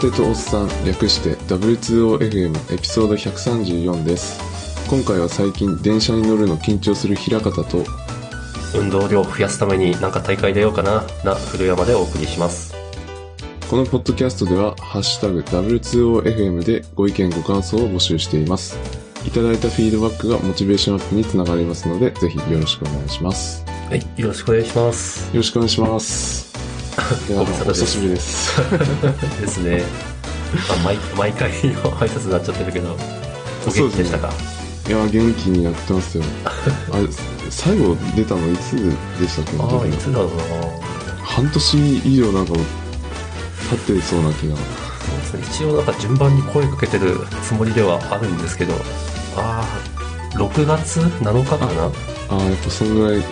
こんにちは若手とおっさん略して W2OFM エピソード134です。今回は最近電車に乗るの緊張する平方と運動量を増やすためになんか大会出ようかなな古山でお送りします。このポッドキャストでは「ハッシュタグ #W2OFM」でご意見ご感想を募集しています。いただいたフィードバックがモチベーションアップにつながりますのでぜひよろしくお願いします。はいよろしくお願いします。よろしくお願いしますご無沙汰しぶりです。ですね、まあ、毎毎回の 挨拶になっちゃってるけどお元気でしたか、いや元気にやってますよ。あれ最後出たのいつでしたっけ？ああいつだろうな。半年以上なんか経ってそうな気が。そうですね。一応なんか順番に声かけてるつもりではあるんですけどああ6月7日かな？ああやっぱそんぐらい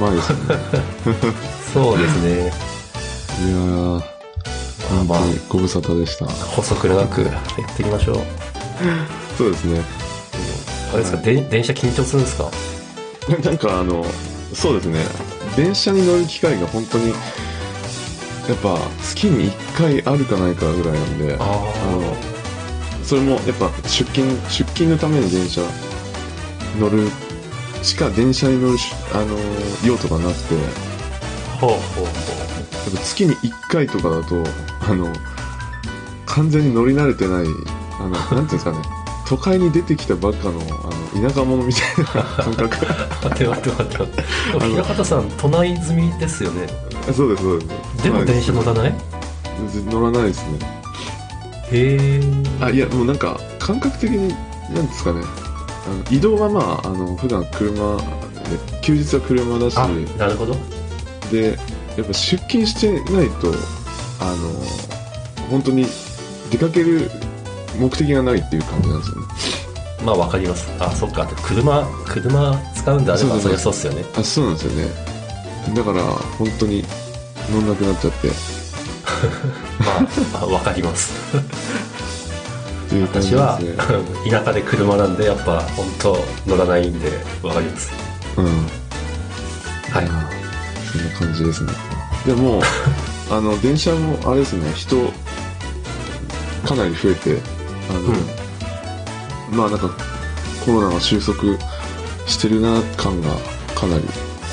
前ですね。そうですねいやーまあ。本まあ当にご無沙汰でした。補足長くやっていきましょう。そうですね。あれですか、で電車緊張するんですか？なんかあのそうですね。電車に乗る機会が本当にやっぱ月に1回あるかないかぐらいなんでああのそれもやっぱ出勤出勤のために電車乗るしか電車に乗るしあの用途がなくて。やほうほうほう。っぱ月に1回とかだとあの完全に乗り慣れてないあのなんていうんですかね。都会に出てきたばっかのあの田舎者みたいな感覚。待って待って待って待って。平方さん都内済みですよね。そうですそうです。でも電車乗らない？乗らないですね。へえ。あいやもうなんか感覚的になんですかね。あの移動はまああの普段車で休日は車だし。あなるほど。でやっぱ出勤してないとあの本当に出かける目的がないっていう感じなんですよね。まあわかります。あそっか。車車使うんであればそりゃそうっすよね。あそうなんですよね。だから本当に乗んなくなっちゃって。っ まああわかります。ていう感じ私は 田舎で車なんでやっぱ本当乗らないんでわかります。うん。はい。あそんな感じですねでもあの電車もあれですね人かなり増えてあの、まあなんかコロナが収束してるな感がかなり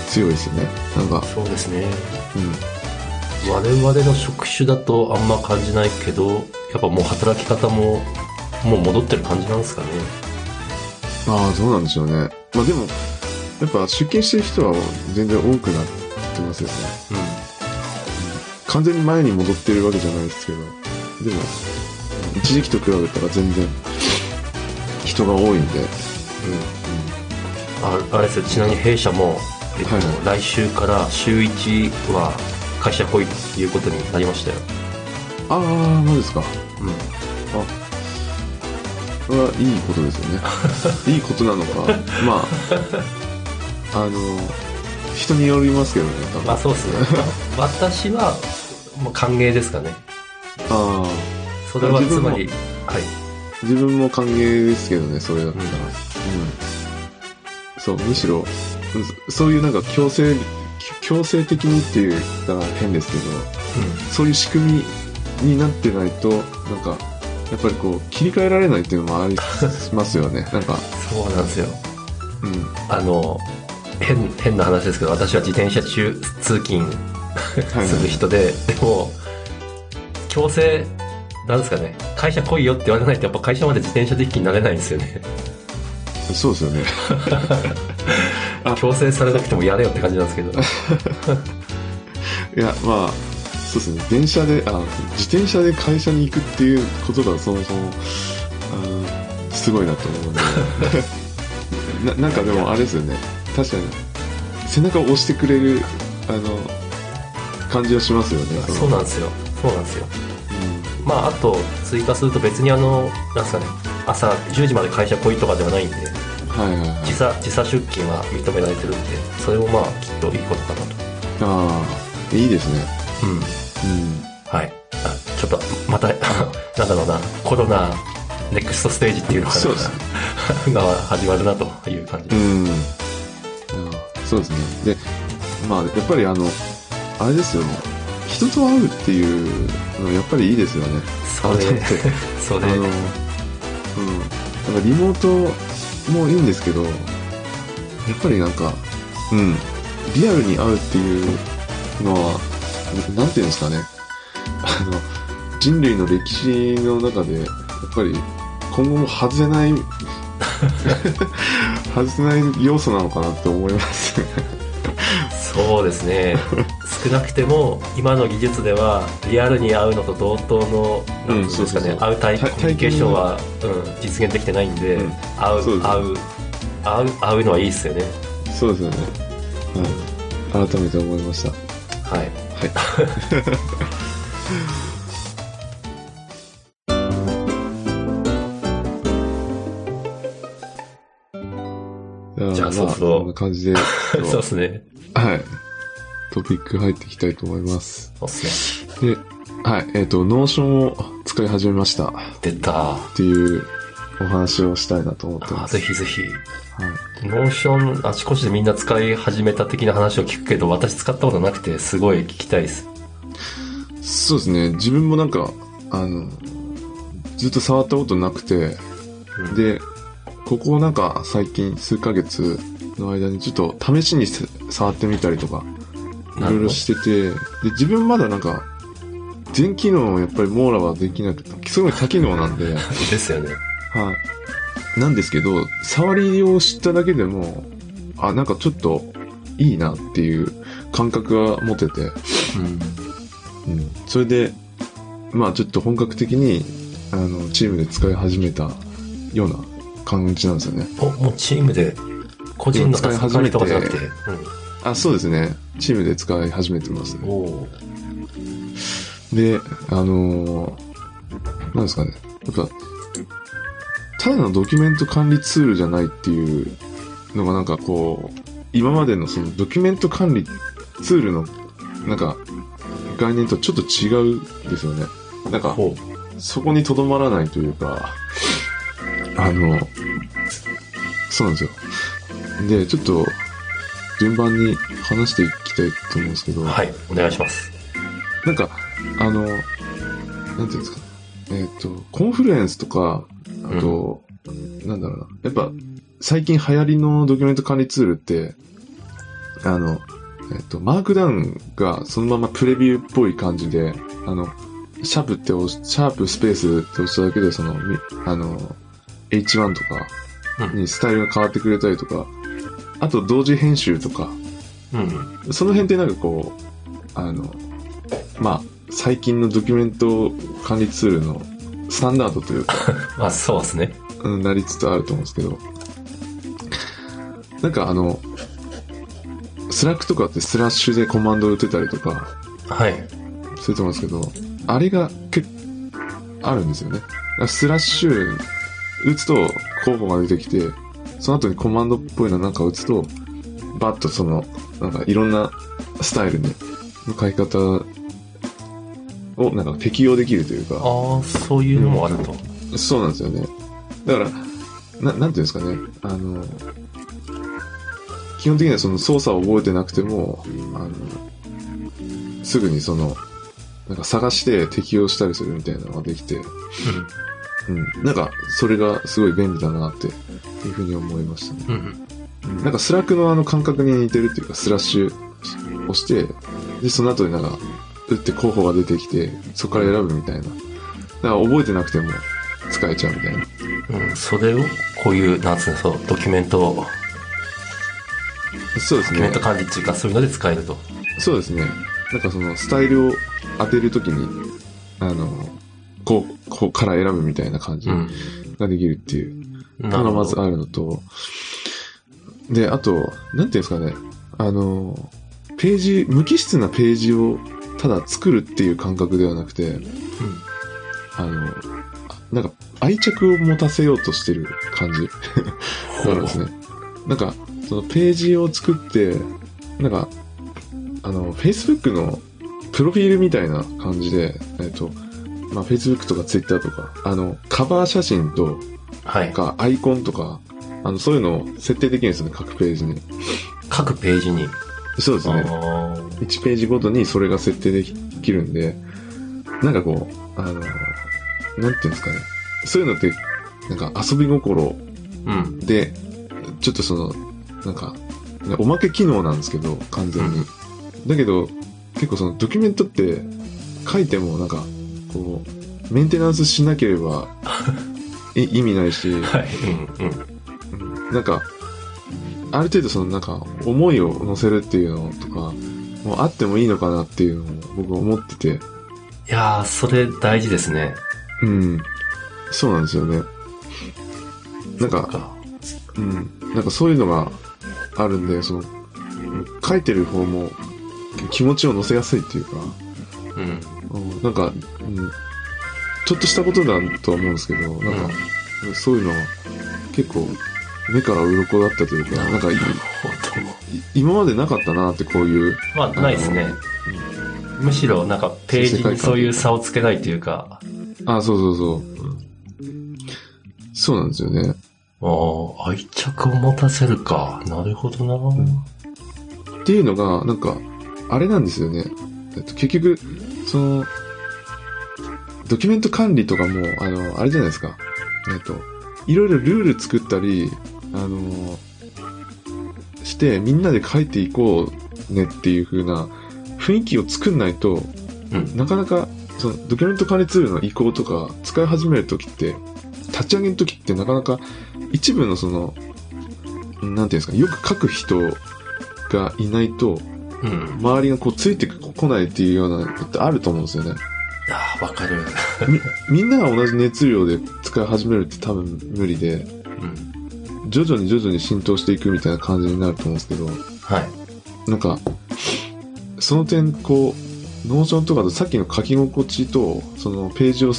強いですよね。なんかそうですね。うん。我々の職種だとあんま感じないけどやっぱもう働き方ももう戻ってる感じなんですかね。ああどうなんでしょうね。まあでもやっぱ出勤してる人は全然多くなってますよね。うん完全に前に戻ってるわけじゃないですけどでも一時期と比べたら全然人が多いんでああれですよ。ちなみに弊社も、えっとはい。来週から週1は会社来いということになりましたよ、ああマジですか。うん、これはいいことですよね。いいことなのか。まああの人によりますけどね多分。まあそうですね。私はもう歓迎ですかね。ああそれはつまりはい。自分も歓迎ですけどねそれだったら。うん。うん、そうむしろうんそういうなんか強制強制的にって言ったら変ですけどそういう仕組みになってないとなんかやっぱりこう切り替えられないっていうのもありますよね。なんか。そうなんですよ。うん。あの変変な話ですけど私は自転車中通勤はいする人で、でも強制なんですかね会社来いよって言われないとやっぱ会社まで自転車で一気になれないんですよね。そうですよね。あ。強制されなくてもやれよって感じなんですけど。いやまあそうですね。電車であ自転車で会社に行くっていうことがそもそもあすごいなと思うんで。ななんかでもあれですよね。確かに背中を押してくれるあの感じはしますよね。そうなんですよ。そうなんですよ。まああと追加すると別にあのなんですかね。朝10時まで会社来いとかではないんでうんはいはいはい。時差時差出勤は認められてるんでそれもまあきっといいことかなと。ああいいですね。うん。うん。はい。あちょっとまた なんだろうなコロナネクストステージっていうのかな。そうです が始まるなという感じです、うん。そうですね。でまあやっぱりあのあれですよね人と会うっていうのやっぱりいいですよね。それ改めて それあの、うん。なんかリモートもいいんですけど、やっぱりなんか、うん、リアルに会うっていうのは、なんていうんですかね。あの、人類の歴史の中で、やっぱり今後も外せない、外せない要素なのかなって思います。そうですね少なくても今の技術ではリアルに会うのと同等のうんなんていうんですかね、会う体体コミュニケーションは、うん、実現できてないんで、うん会う会う会う会うのはいいですよねそうですよね。はい。改めて思いました。はいはい。じゃあまそうそんな感じで、そうですねはい。トピック入っていきたいと思います。そうっすねで、はい。えっ、と、 Notion を使い始めましたっていうお話をしたいなと思ってます。ぜひぜひはい。 Notion あちこちでみんな使い始めた的な話を聞くけど私使ったことなくてすごい聞きたいですそうですね。自分もなんか、あの、ずっと触ったことなくて、うんで、ここなんか最近数ヶ月の間にちょっと試しにせ触ってみたりとか、いろいろしてて、で、自分まだなんか、全機能やっぱり網羅はできなくて、すごい多機能なんで、はい。ですよねなんですけど、触りを知っただけでも、あ、なんかちょっといいなっていう感覚は持てて、うんうん。それで、まあちょっと本格的に、あの、チームで使い始めたような感じなんですよね。おもうチームで個人の使い始めてとかじゃなくて、あ、そうですね。チームで使い始めてますうん、。おーで、あのーなんですかね。やっぱ、ただのドキュメント管理ツールじゃないっていうのがなんかこう、今までのそのドキュメント管理ツールのなんか概念とちょっと違うですよね。なんか、ほそこにとどまらないというか、あの、そうなんですよ。で、ちょっと、順番に話していきたいと思うんですけど、うはいお願いします。なんか、あの、なんていうんですか、えっ、と、コンフルエンスとか、あと、なんだろうな、やっぱ、最近流行りのドキュメント管理ツールって、あの、えっ、と、マークダウンがそのままプレビューっぽい感じで、あの、シャープって押し、シャープスペースって押しただけで、その、みあの、H1 とかにスタイルが変わってくれたりとか、あと同時編集とか、うん。その辺ってなんかこう、あの、まあ、最近のドキュメント管理ツールのスタンダードというか、まあそうですね。うんなりつつあると思うんですけど、なんかあの、 Slack とかってスラッシュでコマンドを打てたりとかはい。すると思うんですけど、あれが結構あるんですよね。スラッシュ打つと候補が出てきて、その後にコマンドっぽいのなんか打つと、バッとその、なんかいろんなスタイルに、向かい方をなんか適用できるというか、ああそういうのもあると、そうなんですよね。だから、ななんていうんですかね、あの、基本的にはその操作を覚えてなくても、あの、すぐにその、なんか探して適用したりするみたいなのができて、うん。なんか、それがすごい便利だなっていうふうに思いましたね。うんうんうんなんか Slack のあの感覚に似てるっていうか、スラッシュ押して、で、その後になんか、打って候補が出てきて、そこから選ぶみたいな。だから覚えてなくても使えちゃうみたいな。うん、それをこういうなんつうのそうドキュメントそうですねドキュメント。管理っていうかそういうので使えるとそうですね。なんかそのスタイルを当てるときに、あの、こう、こうから選ぶみたいな感じうんができるっていうなのがまずあるのと、で、あと、なんていうんですかね、あの、ページ、無機質なページをただ作るっていう感覚ではなくて、あの、なんか愛着を持たせようとしてる感じ。があるんですね。なんか、そのページを作って、なんか、あの、Facebook のプロフィールみたいな感じで、えっと、まあ、Facebook とか Twitter とか、あの、カバー写真とはいか、アイコンとか、あの、そういうのを設定できるんですよね、各ページに。各ページにそうですね。あー1ページごとにそれが設定できるんで、なんかこう、あの、なんていうんですかね。そういうのって、なんか遊び心うん。で、ちょっとその、なんか、ねおまけ機能なんですけど、完全に。だけど、結構そのドキュメントって書いてもなんか、こう、メンテナンスしなければい 意味ないし、はい。うん。うん。うんなんか、ある程度そのなんか、思いを乗せるっていうのとか、もうあってもいいのかなっていうのを僕は思ってて、いやー、それ大事ですね。うん。そうなんですよね。なんか。うん。なんかそういうのがあるんで、その、書いてる方も気持ちを乗せやすいっていうか、うん。うんなんか、うん、ちょっとしたことだとは思うんですけど、なんか、そういうのは結構目から鱗だったというか、なんか今までなかったなってこういう、ど。まあ、ないですね。むしろ、なんか、ページにそういう差をつけないというか、あ、そうそうそう。そうなんですよね。ああ、愛着を持たせるか。なるほどな。っていうのが、なんか、あれなんですよね。えっと、結局、その、ドキュメント管理とかも、あの、あれじゃないですか。えっと、いろいろルール作ったり、あの、して、みんなで書いていこうねっていう風な雰囲気を作んないと、うん。なかなか、その、ドキュメント管理ツールの移行とか、使い始めるときって、立ち上げるときってなかなか、一部のその、なんていうんですか、よく書く人がいないと、うん。周りがこうついてこないっていうようなのってあると思うんですよね。わかる。み、みんなが同じ熱量で使い始めるって多分無理で、うん。徐々に徐々に浸透していくみたいな感じになると思うんですけど、はい。なんか、その点、こう、 Notion とかとさっきの書き心地と、そのページを、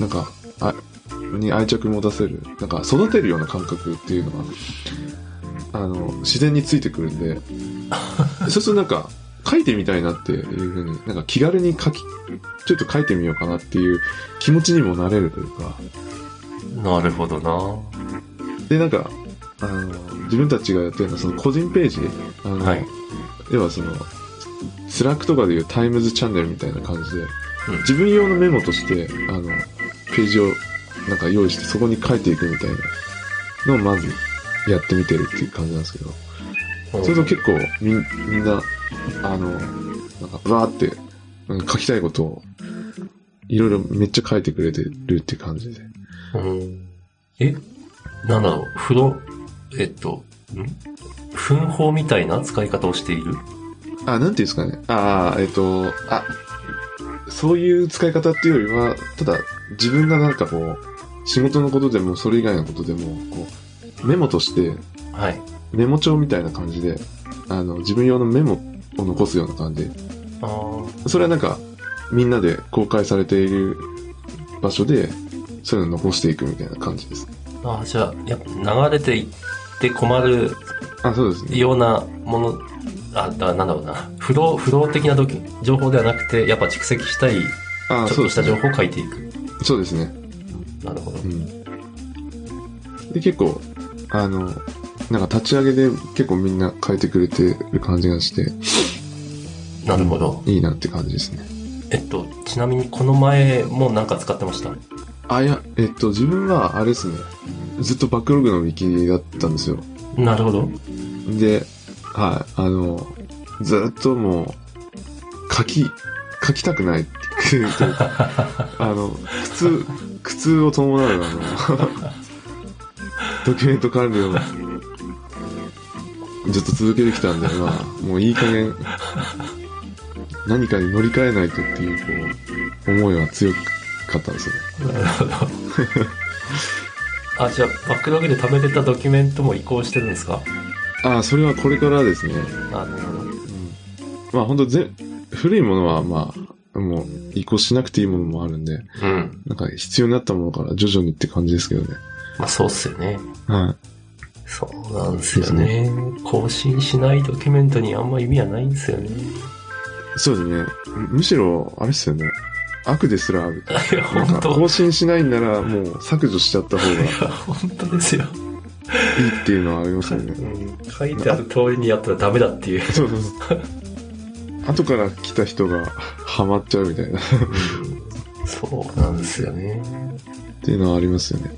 なんか、あ、に愛着持たせる、なんか育てるような感覚っていうのが、あの、自然についてくるんで、そうするとなんか、書いてみたいなっていうふうに、なんか気軽に書き、ちょっと書いてみようかなっていう気持ちにもなれるというか、なるほどな。で、なんか、あの、自分たちがやってるのはその個人ページ、あの、はい。要はその、 Slack とかでいう times チャンネルみたいな感じで、うん。自分用のメモとして、あの、ページをなんか用意してそこに書いていくみたいなのをまずやってみてるっていう感じなんですけど、それと結構みんみんな、あの、なんかバーって、うん書きたいことを、いろいろめっちゃ書いてくれてるって感じで。うんえ、なんだろう、風呂、えっと、ん？噴法みたいな使い方をしている？あ、なんていうんですかね。ああ、えっと、あ、そういう使い方っていうよりは、ただ自分がなんかこう、仕事のことでもそれ以外のことでも、こう、メモとして、はい。メモ帳みたいな感じで、あの、自分用のメモを残すような感じそれはなんか、みんなで公開されている場所で、そういうのを残していくみたいな感じです。ああ、じゃあ、やっぱ流れていって困るあ、そうですね。ようなもの、あ、だなんだろうな。不動、不動的な時情報ではなくて、やっぱ蓄積したい、あ、ちょ。っとした情報を書いていく。そうですね。なるほどう。ん。で、結構、あの、なんか立ち上げで結構みんな書いてくれてる感じがして、なるほど。いいなって感じですね。えっと、ちなみにこの前もなんか使ってました？あ、いや、えっと、自分はあれですね、ずっとバックログのウィキだったんですよ。なるほど。で、はい、あの、ずっともう、書き、書きたくないっていうか、あの、苦痛、苦痛を伴う、あの、ドキュメント管理をずっと続けてきたんで、まあ、もういい加減、何かに乗り換えないとっていう、こう、思いは強かったんですよね。なるほど。あ、じゃあ、バックログで貯めてたドキュメントも移行してるんですか？ああ、それはこれからですね。あ、なるほど。うんまあ本当ぜ古いものはまあ、もう移行しなくていいものもあるんで、うん。なんか必要になったものから徐々にって感じですけどね。まあ、そうっすよね。はい。そうなんですよね。更新しないドキュメントにあんま意味はないんですよね。そうですね。むむしろ、あれですよね。悪ですらある。いや、本当更新しないんならもう削除しちゃった方がいいいや、本当ですよ。っていうのはありますよね。うん書いてある通りにやったらダメだっていう。そうそうそう。後から来た人がハマっちゃうみたいなそうなんですよね。ていうのはありますよね。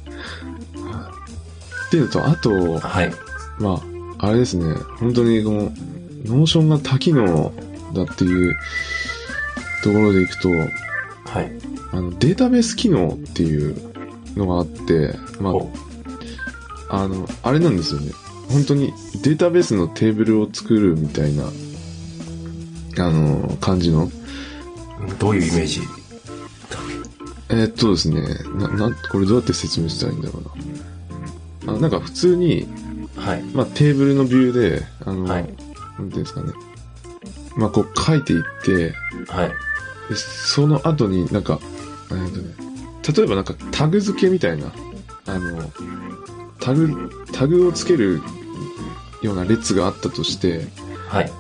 っていうのと、あと、はい。まあ、あれですね、本当にこの、 Notion が多機能だっていうところでいくと、はい。あの、データベース機能っていうのがあって、まおあ、あの、あれなんですよね。本当にデータベースのテーブルを作るみたいな、あの、感じの。どういうイメージ？えーっとですね、な、な、これどうやって説明したらいいんだろうな。あなんか普通に、はい。まあ、テーブルのビューで、あの、はいなんていうんですかね。まあ、こう書いていって、はい。でその後になんか、えーっとね、例えばなんかタグ付けみたいな、あの、タグ、タグをつけるような列があったとして、はい。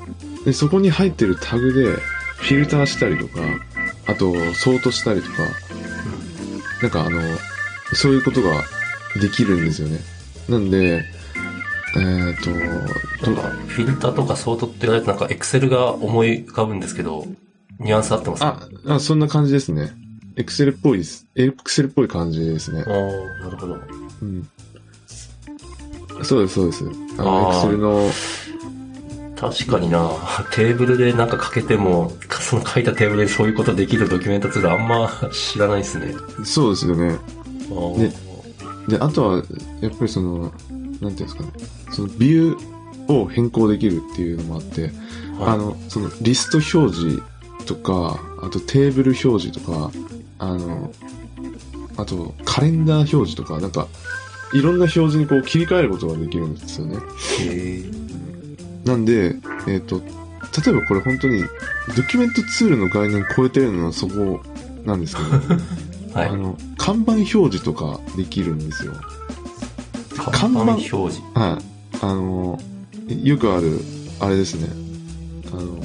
で、そこに入ってるタグでフィルターしたりとか、あと、ソートしたりとか、なんかあの、そういうことができるんですよね。なんで、えーっと、なんか、フィルターとかソートって言われてなんか、エクセルが思い浮かぶんですけど、ニュアンス合ってますか？あ、あ、そんな感じですね。エクセルっぽいです。エクセルっぽい感じですねお。ーなるほど。うん。そうです、そうです。あの、あーエクセルの、確かにな、テーブルでなんか書けても、その書いたテーブルでそういうことできるドキュメントツールあんま知らないですね。そうですよね。おーねで、あとは、やっぱりその、なんていうんですかね。その、ビューを変更できるっていうのもあって、はいあの、その、リスト表示とか、あとテーブル表示とか、あの、あと、カレンダー表示とか、なんか、いろんな表示にこう切り替えることができるんですよね。へーなんで、えっ、と、例えばこれ本当に、ドキュメントツールの概念超えてるのはそこなんですけど、はいあ。の、看板表示とかできるんですよ。看板板表示。はい。あの、よくある、あれですね。あの、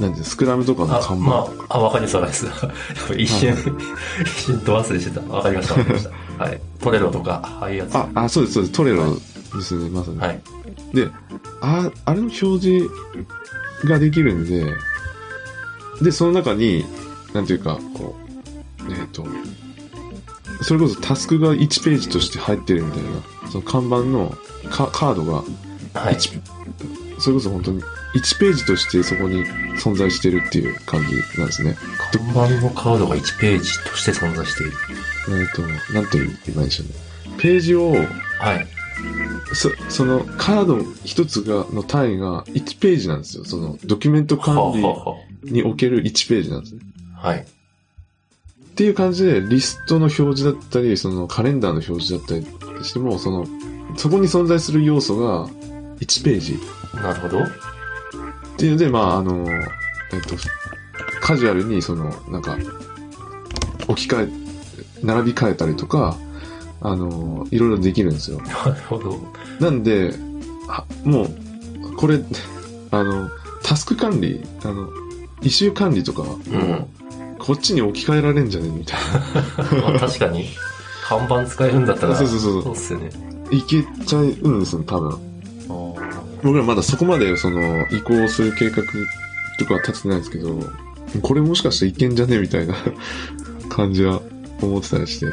なんてスクラムとかのあ、看板。まあ、あ、わかりますわかります。一瞬、一瞬ド忘れしてた。わかりました、わかりました。はい。トレロとか、ああいうやつ。あ、あ、そうです、そうです。トレロですね、まさに。はい。で、あ、あれの表示ができるんで、で、その中に、なんていうか、こう、えっ、と、それこそタスクが1ページとして入ってるみたいな、その看板のカカードがはい。1、それこそ本当に1ページとしてそこに存在してるっていう感じなんですね。看板のカードが1ページとして存在している。えっ、と、なんて言えばいいんでしょうね。ページを、はい。そそのカード一つが、の単位が1ページなんですよ。そのドキュメント管理における1ページなんですね。はい。っていう感じで、リストの表示だったり、そのカレンダーの表示だったりしても、その、そこに存在する要素が1ページなるほど。っていうので、まあ、あの、えっと、カジュアルに、その、なんか、置き換え、並び替えたりとか、あの、いろいろできるんですよ。なるほど。なんで、あもう、これ、あの、タスク管理、あの、イシュー管理とか、もう、こっちに置き換えられんじゃね？みたい まあ確かに、看板使えるんだったら、な。そうそうそうそうっすよね。いけちゃうんですよ、多分。僕らまだそこまで、その、移行する計画とかは立ててないんですけど、これもしかしていけんじゃねみたいな 感じは思ってたりして。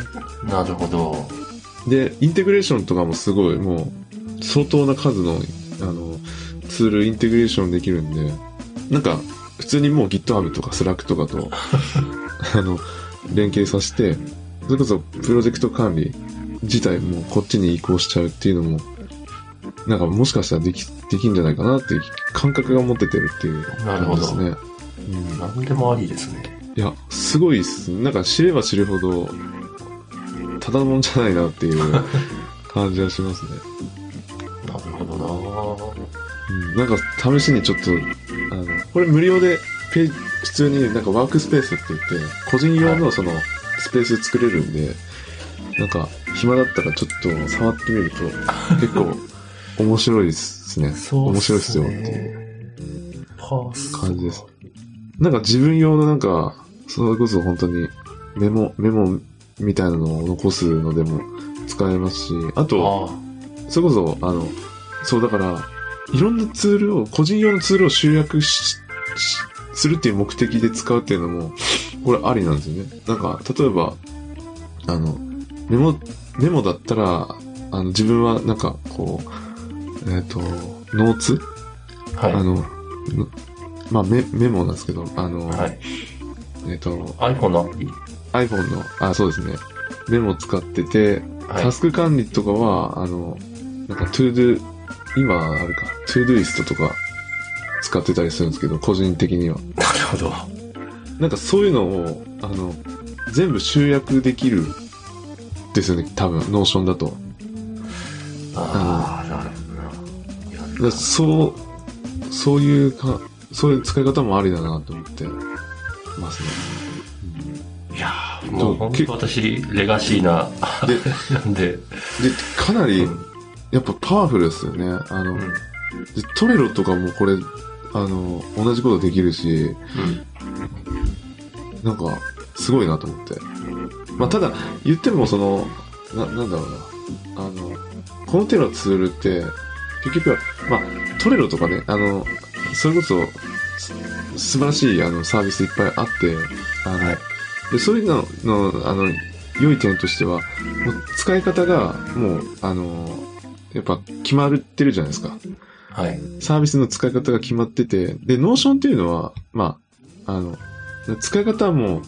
なるほど。で、インテグレーションとかもすごい、もう、相当な数の、あの、ツールインテグレーションできるんで、なんか、普通にもう GitHub とか Slack とかと、あの、連携させて、それこそプロジェクト管理自体もこっちに移行しちゃうっていうのも、なんかもしかしたらでき、できんじゃないかなっていう感覚が持っててるっていうなるほど感じですね。うん何でもありですね。いや、すごいっす。なんか知れば知るほど、ただもんじゃないなっていう 感じはしますね。なるほどうん、なんか試しにちょっと、あの、これ無料でページ、普通になんかワークスペースって言って、個人用のそのスペース作れるんで、なんか暇だったらちょっと触ってみると結構 面白いですねな。。そう面っ白いですよってねいう。パース感じですなんか自分用のなんか、それこそ本当にメモ、メモみたいなのを残すのでも使えますし、あと、あそれこそ、あの、そうだから、いろんなツールを、個人用のツールを集約ししするっていう目的で使うっていうのも、これありなんですよね。なんか、例えば、あの、メモ、メモだったら、あの、自分はなんか、こう、えっ、と、ノーツ？はい。あの、のまあメ、メモなんですけど、あの、はい。えっ、と、iPhone のアプリ？iPhone の、あ、そうですね。メモ使ってて、はい。タスク管理とかは、あの、なんか、トゥードゥ、今あるか、 Todoist とか使ってたりするんですけど、個人的には。なるほど。なんかそういうのを、あの、全部集約できるですよね、多分、 Notion だと。ああ、なるほどな。そう、そういうか、そういう使い方もありだなと思ってますね。いやーもう本当私、レガシーな、で、なんで、で、かなりうん、やっぱパワフルですよね。あの、うん。でトレロとかもこれ、あの、同じことできるし、うん。なんか、すごいなと思って。まあ、ただ、言ってもその、な、なんだろうな。あの、この手のツールって、結局は、まあ、Trello とかね、あの、それこそ、す素晴らしいあのサービスいっぱいあって、あの、はいで、そういうのの、あの、良い点としては、もう使い方が、もう、あの、やっぱ決まってるじゃないですか。はい。サービスの使い方が決まってて、で、 Notion っていうのは、まあ、あの、使い方はもう、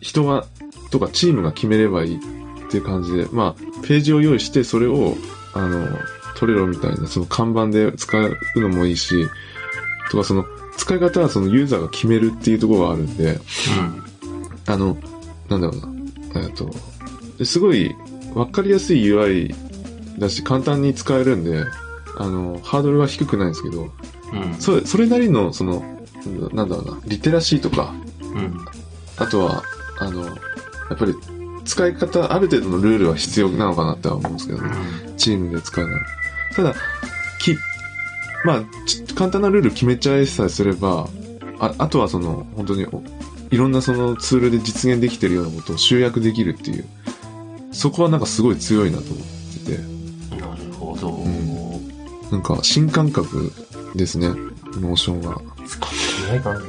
人が、とかチームが決めればいいっていう感じで、まあ、ページを用意して、それを、あの、トレロみたいな、その看板で使うのもいいし、とかその、使い方はそのユーザーが決めるっていうところがあるんで、うん。あの、なんだろうな、えっと、ですごい、わかりやすい UI だし、簡単に使えるんで、あの、ハードルは低くないんですけど、うん。それ、それなりの、その、なんだろうな、リテラシーとか、うん。あとは、あの、やっぱり、使い方、ある程度のルールは必要なのかなっては思うんですけどね。チームで使うなら。ただ、き、まあ、ち簡単なルール決めちゃいさえすれば、ああとはその、本当にお、いろんなそのツールで実現できてるようなことを集約できるっていう、そこはなんかすごい強いなと思ってて、なるほど。んなんか新感覚ですね、 Notion は。ないかな、ね、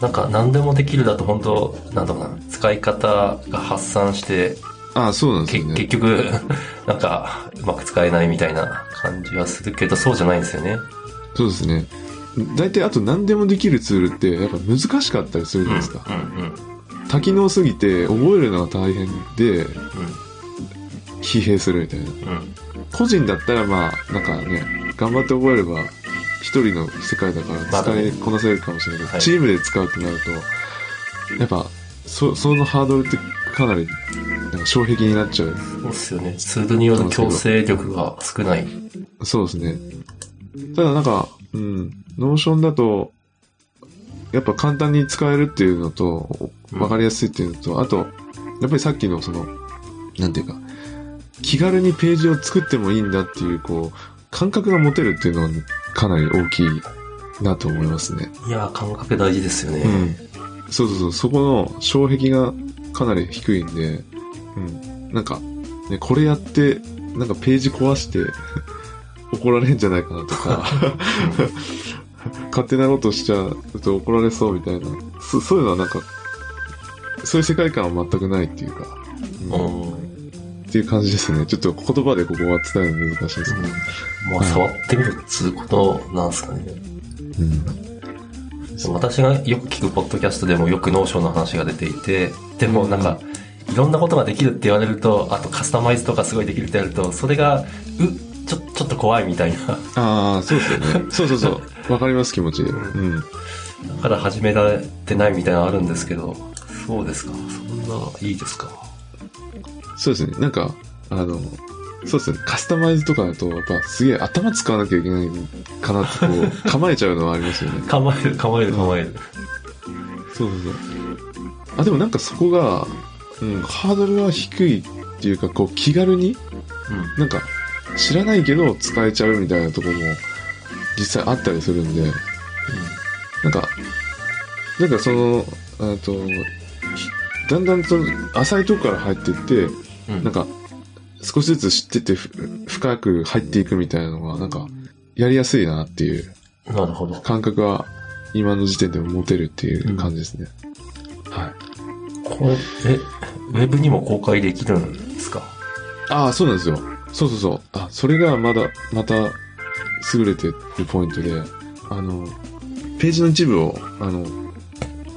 なんか何でもできるだと本当なんだろうな、使い方が発散して、ああ、そうなんですね。結局、なんかうまく使えないみたいな感じはするけど、そうじゃないんですよね。そうですね。大体あと何でもできるツールってやっぱ難しかったりするうん。じゃないですか。うん。多機能すぎて覚えるのが大変で疲弊するみたいな。うん。うん。個人だったらまあ、なんかね、頑張って覚えれば一人の世界だから使いこなせるかもしれないけど、はいチームで使うってなると、やっぱ、そ、そのハードルってかなり、なんか障壁になっちゃう。そうっすよね。ツールによる強制力が少ない。そうですね。ただなんか、うん、 Notion だと、やっぱ簡単に使えるっていうのと、うんわかりやすいっていうのと、あと、やっぱりさっきのその、なんていうか、気軽にページを作ってもいいんだっていう、こう、感覚が持てるっていうのはかなり大きいなと思いますね。いやー、感覚大事ですよね。うん。そうそうそう、そこの障壁がかなり低いんで、うん。なんか、ね、これやって、なんかページ壊して 怒られんじゃないかなとか、勝手なことしちゃうと怒られそうみたいな、そそういうのはなんか、そういう世界観は全くないっていうか、うんうん。っていう感じですね。ちょっと言葉でここは伝えるの難しいですけど。まあ、触ってみるっつうことなんですかね。うん。私がよく聞くポッドキャストでもよく Notion の話が出ていて、でもなんか、いろんなことができるって言われると、あとカスタマイズとかすごいできるって言われると、それが、う、ちょ、ちょっと怖いみたいな。ああ、そうですよね。そうそうそう。わかります、気持ち。うん。だから始められてないみたいなのあるんですけど、そうですか。そんな、いいですか。そうですね。なんか、あの、そうですね。カスタマイズとかだと、やっぱすげえ頭使わなきゃいけないかなってこう、構えちゃうのはありますよね。構える、構える、構える。そうそうそう。あ、でもなんかそこが、うん、ハードルが低いっていうか、こう、気軽に、うん。なんか、知らないけど使えちゃうみたいなところも、実際あったりするんで、なんか、なんかその、あと、ひだんだんその、浅いとこから入っていって、うん。なんか、少しずつ知っててふ深く入っていくみたいなのが、なんか、やりやすいなっていうなるほど。感覚は今の時点でも持てるっていう感じですね。はい。これ、え、ウェブにも公開できるんですか？ああ、そうなんですよ。そうそうそう。あ、それがまだ、また、優れてるポイントで、あの、ページの一部を、あの、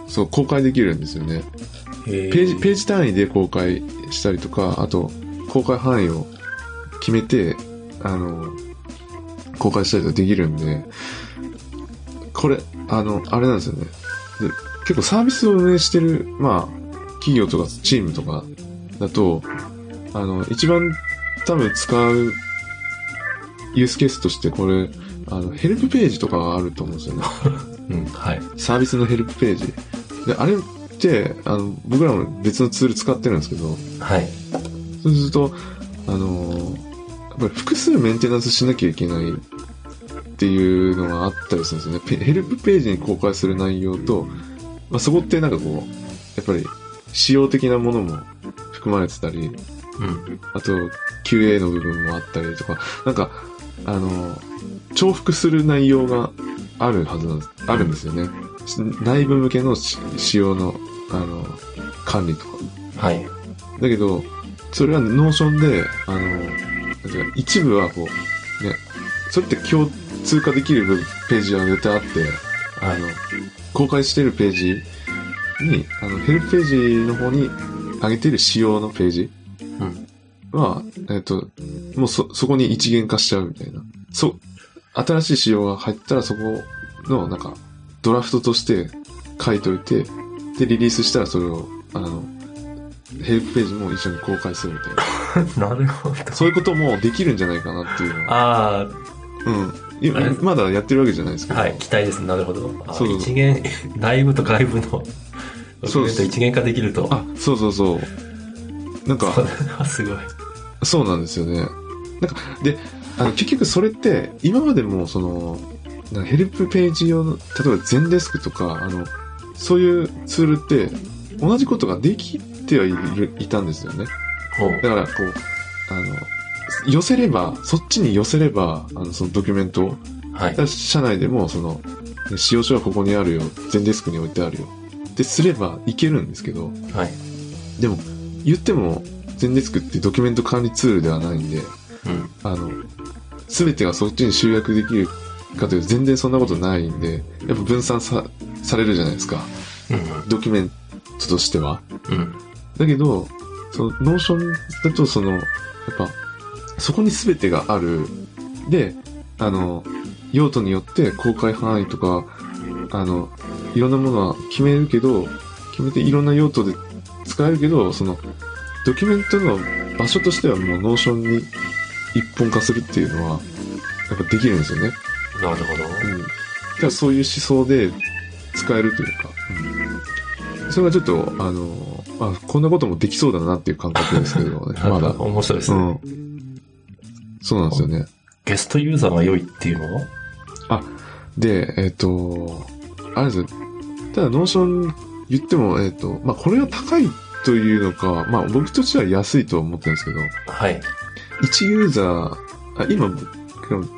そう、公開できるんですよね。ペページ、ページ単位で公開したりとか、あと、公開範囲を決めて、あの、公開したりとかできるんで、これ、あの、あれなんですよね。で結構サービスを運営してる、まあ、企業とかチームとかだと、あの、一番多分使うユースケースとしてこれ、あの、ヘルプページとかがあると思うんですよね。うん、はい。サービスのヘルプページ。で、あれあの、僕らも別のツール使ってるんですけど、はい。そうすると、あのーやっぱり複数メンテナンスしなきゃいけないっていうのがあったりするんですよね。ペヘルプページに公開する内容と、まあ、そこってなんかこう、やっぱり仕様的なものも含まれてたり、うん。あと QA の部分もあったりとか、なんか、あのー重複する内容があるはずなんです、あるんですよね。し内部向けのし仕様の、あの管理とか。はい。だけど、それは Notion で、あの、一部はこう、ね、それって共通化できる部ページは絶対あって、あの、公開してるページに、あの、ヘルプページの方に上げてる仕様のページうん。は、えっ、と、もうそ、そこに一元化しちゃうみたいな。そう、新しい仕様が入ったらそこの、なんか、ドラフトとして書いといて、で、リリースしたらそれを、あの、ヘルプページも一緒に公開するみたいな。なるほど。そういうこともできるんじゃないかなっていうのは。あうん。まだやってるわけじゃないですけあ、ど。はい。期待です。なるほど。あそうそう一元、内部と外部のドキュメント一元化できると。あ、そうそうそう。なんかそ、れはすごい。そうなんですよね。なんか、で、あの、結局それって、今までも、その、ヘルプページ用の、例えばゼンデスクとか、あの、そういうツールって、同じことができてはいる、いたんですよね。ほう。だから、こう、あの、寄せれば、そっちに寄せれば、あの、そのドキュメントを、はいだか。ら社内でも、その、ね使用書はここにあるよ、全デスクに置いてあるよ。ってすればいけるんですけど、はい。でも、言っても、 Zendesk ってドキュメント管理ツールではないんで、うん。あの、すべてがそっちに集約できるかというと全然そんなことないんで、やっぱ分散さ、されるじゃないですか。うん。ドキュメントとしては。うん。だけど、その、 Notion だと、その、やっぱ、そこに全てがある。で、あの、用途によって公開範囲とか、あの、いろんなものは決めるけど、決めていろんな用途で使えるけど、その、ドキュメントの場所としてはもう Notion に一本化するっていうのは、やっぱできるんですよね。なるほど。うん。そういう思想で使えるというか、うん。それがちょっと、あの、あ、こんなこともできそうだなっていう感覚ですけどね、まだ。面白いですね。うん。そうなんですよね。ゲストユーザーが良いっていうの？はで、えっ、と、あれですよ。ただ、 Notion 言っても、えっ、と、まあ、これが高いというのか、まあ、僕としては安いとは思ってるんですけど、はい。1ユーザー、あ今、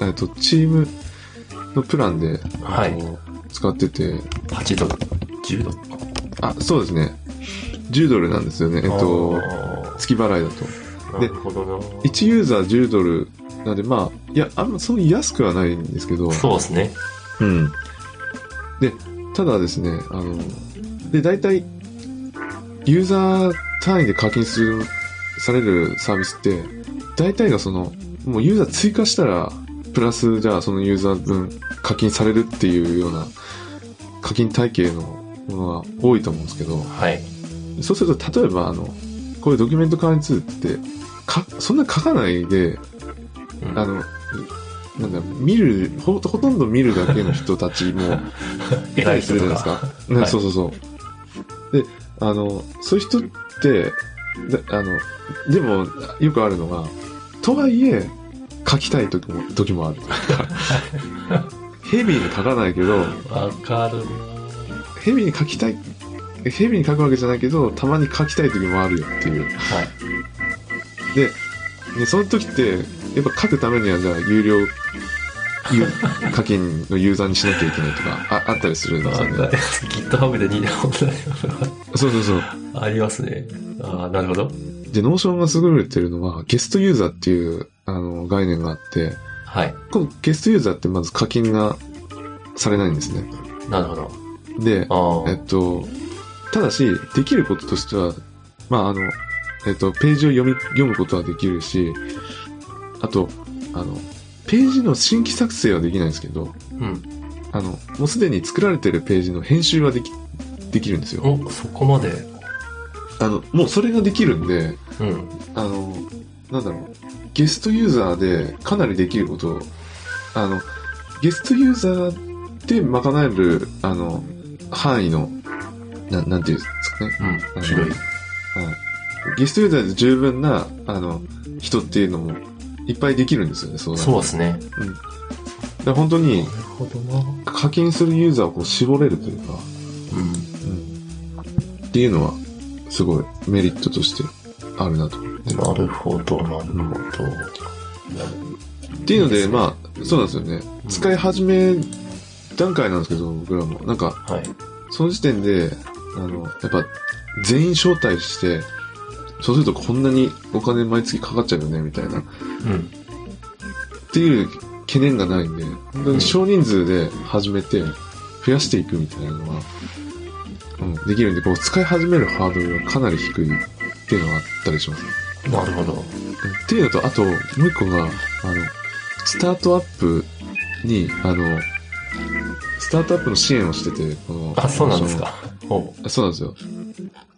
えっ、と、チームのプランで、はい使ってて、8ドル、10ドル。あ、そうですね。10ドルなんですよね。えっ、と、あ月払いだと。ーなるほどな。1ユーザー10ドルなんで、まあ、いや、あんまそんなに安くはないんですけど、そうですね。うん。で、ただですね、あの、で、大体、ユーザー単位で課金する、されるサービスって、大体がその、もうユーザー追加したら、プラス、じゃあそのユーザー分課金されるっていうような課金体系のものが多いと思うんですけど、はい。そうすると、例えば、あの、こういうドキュメント管理ツールって、か、そんな書かないで、うんあの、なんだ、見る、ほ、ほとんど見るだけの人たちも いたりするじゃないですか。ねはいそうそうそう。で、あの、そういう人って、であの、でも、よくあるのが、とはいえ、書きたい時も、時もある。ヘビーに書かないけど、わかるなヘビーに書きたい、ヘビーに書くわけじゃないけど、たまに書きたい時もあるよっていう。はい。で、ね、その時って、やっぱ書くためには、じゃあ、有料ゆ課金のユーザーにしなきゃいけないとかああったりするんですよね。GitHub で似た同じものそうそうそう。がありますね。ああ、なるほど。で、 Notion が優れてるのは、ゲストユーザーっていうあの概念があって、はい。このゲストユーザーってまず課金がされないんですね。なるほど。で。えっと、ただし、できることとしては、まあ、あの、えっと、ページを読み、読むことはできるし、あと、あの、ページの新規作成はできないんですけど、うん。あの、もうすでに作られてるページの編集はでき、できるんですよ。お、そこまで。あの、もうそれができるんで、うん。あの、なんだろう、ゲストユーザーでかなりできることを、あの、ゲストユーザーで賄える、あの、範囲の、ななんていうんですかね。うん。広い。はい。ゲストユーザーで十分な、あの、人っていうのも、いっぱいできるんですよね、そうなるとそうですね。だから本当になるほどな。課金するユーザーをこう絞れるというか、うん。うん、っていうのは、すごいメリットとしてあるなと。なるほど、なるほど。っていうので、まあ、そうなんですよね。うん使い始め段階なんですけど、僕らも。なんか、はい。その時点で、あの、やっぱ、全員招待して、そうするとこんなにお金毎月かかっちゃうよね、みたいな。っうん。ていう懸念がないんで、本当に少人数で始めて、増やしていくみたいなのは、うん、できるんで、こう、使い始めるハードルがかなり低いっていうのがあったりします。なるほど。っていうのと、あと、もう一個が、あの、スタートアップに、あの、スタートアップの支援をしてて、この、あ、そうなんですか。おそうなんですよ。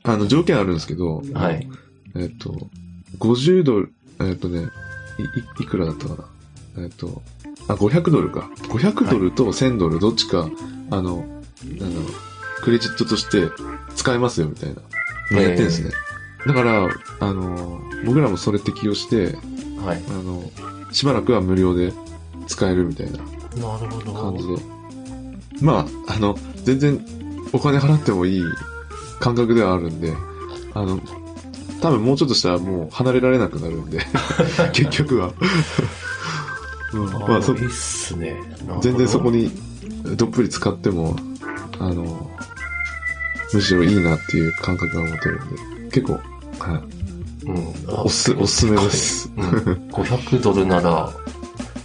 あの、条件あるんですけど、はい。えっと、50ドル、えっとね、い、いいくらだったかな。えっと、あ、500ドルか。500ドルと1000ドルどっちか、あの、なんだろう、クレジットとして使えますよ、みたいな。のやってるんですね。だから、あの、僕らもそれ適用して、はい。あの、しばらくは無料で使えるみたいななるほど。感じで。まあ、あの、全然お金払ってもいい感覚ではあるんで、あの、多分もうちょっとしたらもう離れられなくなるんで、結局は。うん、まあそいいっすね。全然そこに。にどっぷり使っても、あの、むしろいいなっていう感覚が持てるんで、結構、はい、うん。おす、おすすめです。うん。500ドルなら、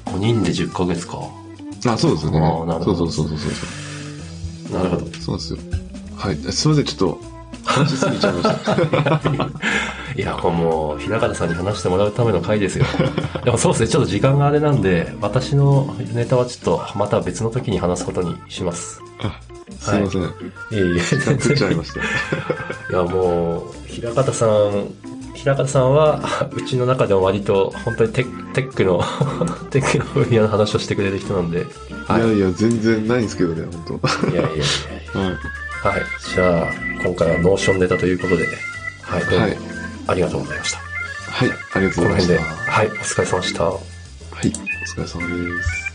5人で10ヶ月か。あ、そうですよね。あーなるほどそうそうそうそうそう。なるほど。そうですよ。はい。すみません、ちょっと、話しすぎちゃいました。いや、もう、平方さんに話してもらうための回ですよ。でもそうですね、ちょっと時間があれなんで、私のネタはちょっと、また別の時に話すことにします。あ、すみません。いえいえ、時間食っちゃいました。いや、もう、平方さん、平方さんは、うちの中でも割と、本当にテックの、テックの分野の話をしてくれる人なんで、はい。やいや、全然ないんですけどね、本やいやいやい当。はい。や。はい。じゃあ、今回は Notion ネタということで、はい。どうもはいありがとうございました。はい、ありがとうございました。この辺で、はい。お疲れ様でした。はい、お疲れ様です。